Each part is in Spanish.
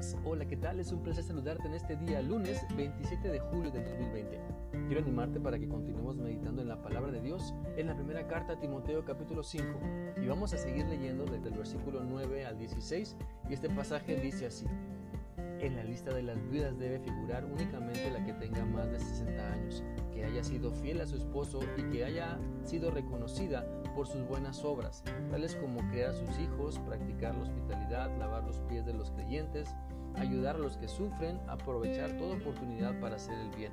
paz. Hola, ¿qué tal? Es un placer saludarte en este día, lunes 27 de julio del 2020. Quiero animarte para que continuemos meditando en la palabra de Dios en la primera carta a Timoteo capítulo 5 y vamos a seguir leyendo desde el versículo 9 al 16 y este pasaje dice así. En la lista de las viudas debe figurar únicamente la que fiel a su esposo y que haya sido reconocida por sus buenas obras, tales como criar a sus hijos, practicar la hospitalidad, lavar los pies de los creyentes, ayudar a los que sufren, aprovechar toda oportunidad para hacer el bien.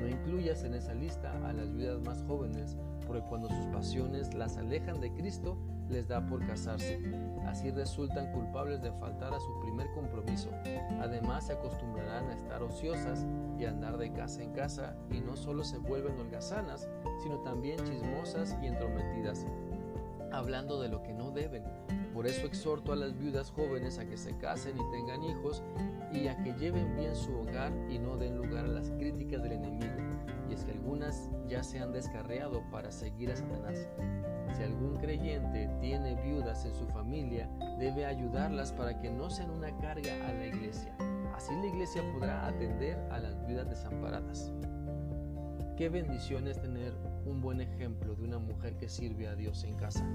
No incluyas en esa lista a las viudas más jóvenes, porque cuando sus pasiones las alejan de Cristo, les da por casarse. Así resultan culpables de faltar a su primer compromiso. Además se acostumbrarán a estar ociosas y a andar de casa en casa y no solo se vuelven holgazanas, sino también chismosas y entrometidas, hablando de lo que no deben. Por eso exhorto a las viudas jóvenes a que se casen y tengan hijos y a que lleven bien su hogar y no den lugar a las críticas del enemigo. Y es que algunas ya se han descarreado para seguir a Satanás. Si algún creyente tiene viudas en su familia, debe ayudarlas para que no sean una carga a la iglesia. Así la iglesia podrá atender a las viudas desamparadas. Qué bendición es tener un buen ejemplo de una mujer que sirve a Dios en casa.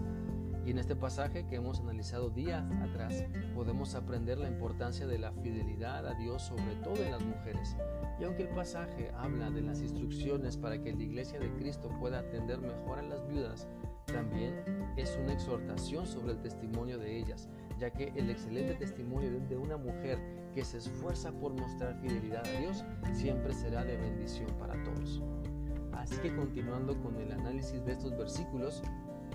Y en este pasaje que hemos analizado días atrás, podemos aprender la importancia de la fidelidad a Dios, sobre todo en las mujeres. Y aunque el pasaje habla de las instrucciones para que la iglesia de Cristo pueda atender mejor a las viudas, también es una exhortación sobre el testimonio de ellas, ya que el excelente testimonio de una mujer que se esfuerza por mostrar fidelidad a Dios siempre será de bendición para todos. Así que continuando con el análisis de estos versículos,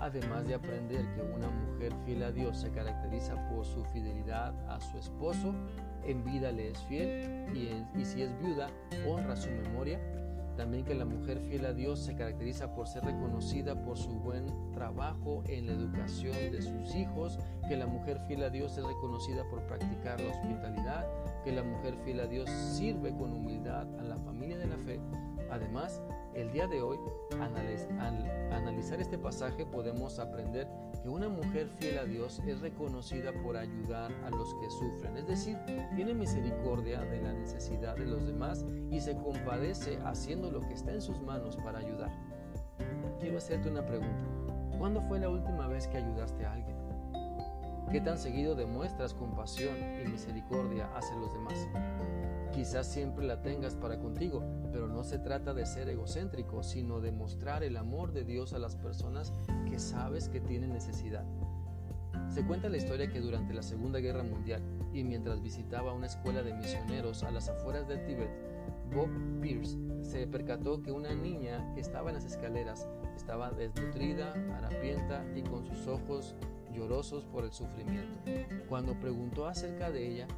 además de aprender que una mujer fiel a Dios se caracteriza por su fidelidad a su esposo, en vida le es fiel y, si es viuda, honra su memoria, también que la mujer fiel a Dios se caracteriza por ser reconocida por su buen trabajo en la educación de sus hijos, que la mujer fiel a Dios es reconocida por practicar la hospitalidad, que la mujer fiel a Dios sirve con humildad a la familia de la fe. Además, el día de hoy, al analizar este pasaje, podemos aprender que una mujer fiel a Dios es reconocida por ayudar a los que sufren, es decir, tiene misericordia de la necesidad de los demás y se compadece haciendo lo que está en sus manos para ayudar. Quiero hacerte una pregunta. ¿Cuándo fue la última vez que ayudaste a alguien? ¿Qué tan seguido demuestras compasión y misericordia hacia los demás? Quizás siempre la tengas para contigo, pero no se trata de ser egocéntrico, sino de mostrar el amor de Dios a las personas que sabes que tienen necesidad. Se cuenta la historia que durante la Segunda Guerra Mundial y mientras visitaba una escuela de misioneros a las afueras del Tíbet, Bob Pierce se percató que una niña que estaba en las escaleras estaba desnutrida, harapienta y con sus ojos llorosos por el sufrimiento. Cuando preguntó acerca de ella,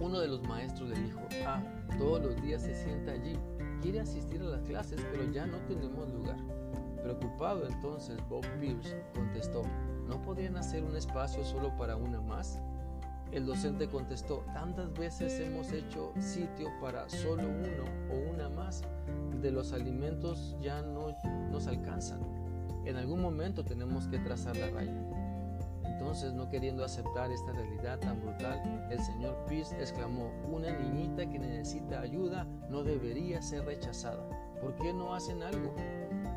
uno de los maestros le dijo, ah, todos los días se sienta allí, quiere asistir a las clases, pero ya no tenemos lugar. Preocupado entonces, Bob Pierce contestó, ¿no podrían hacer un espacio solo para una más? El docente contestó, tantas veces hemos hecho sitio para solo uno o una más, de los alimentos ya no nos alcanzan. En algún momento tenemos que trazar la raya. Entonces, no queriendo aceptar esta realidad tan brutal, el señor Peace exclamó, una niñita que necesita ayuda no debería ser rechazada. ¿Por qué no hacen algo?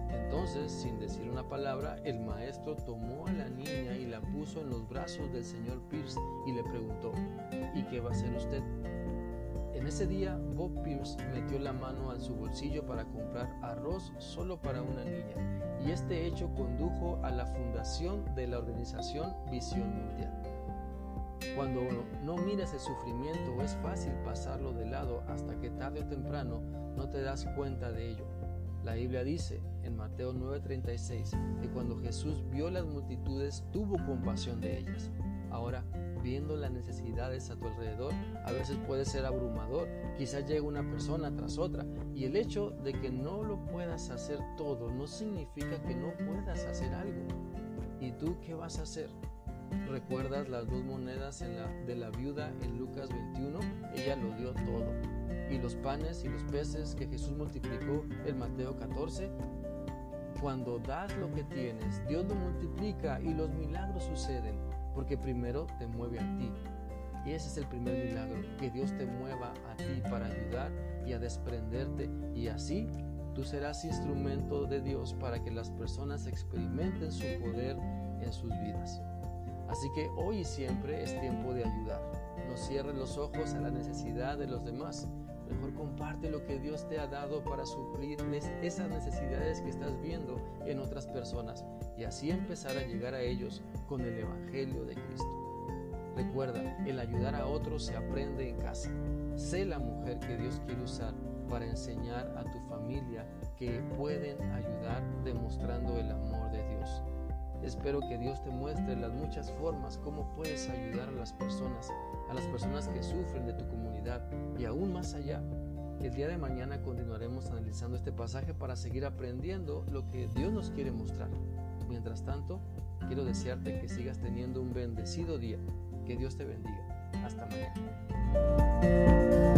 Entonces, sin decir una palabra, el maestro tomó a la niña y la puso en los brazos del señor Pierce y le preguntó, ¿y qué va a hacer usted? En ese día, Bob Pierce metió la mano en su bolsillo para comprar arroz solo para una niña y este hecho condujo a la fundación de la organización Visión Mundial. Cuando no miras el sufrimiento es fácil pasarlo de lado hasta que tarde o temprano no te das cuenta de ello. La Biblia dice en Mateo 9:36 que cuando Jesús vio las multitudes tuvo compasión de ellas. Ahora, viendo las necesidades a tu alrededor, a veces puede ser abrumador. Quizás llegue una persona tras otra y el hecho de que no lo puedas hacer todo no significa que no puedas hacer algo. ¿Y tú qué vas a hacer? ¿Recuerdas las dos monedas de la viuda en Lucas 21? Ella lo dio todo. ¿Y los panes y los peces que Jesús multiplicó en Mateo 14? Cuando das lo que tienes, Dios lo multiplica y los milagros suceden porque primero te mueve a ti. Y ese es el primer milagro, que Dios te mueva a ti para ayudar y a desprenderte y así tú serás instrumento de Dios para que las personas experimenten su poder en sus vidas. Así que hoy y siempre es tiempo de ayudar. No cierres los ojos a la necesidad de los demás. Mejor lo que Dios te ha dado para suplir esas necesidades que estás viendo en otras personas y así empezar a llegar a ellos con el Evangelio de Cristo. Recuerda, el ayudar a otros se aprende en casa. Sé la mujer que Dios quiere usar para enseñar a tu familia que pueden ayudar demostrando el amor de Dios. Espero que Dios te muestre las muchas formas como puedes ayudar a las personas, a las personas que sufren de tu comunidad y aún más allá. El día de mañana continuaremos analizando este pasaje para seguir aprendiendo lo que Dios nos quiere mostrar. Mientras tanto, quiero desearte que sigas teniendo un bendecido día que Dios te bendiga. Hasta mañana.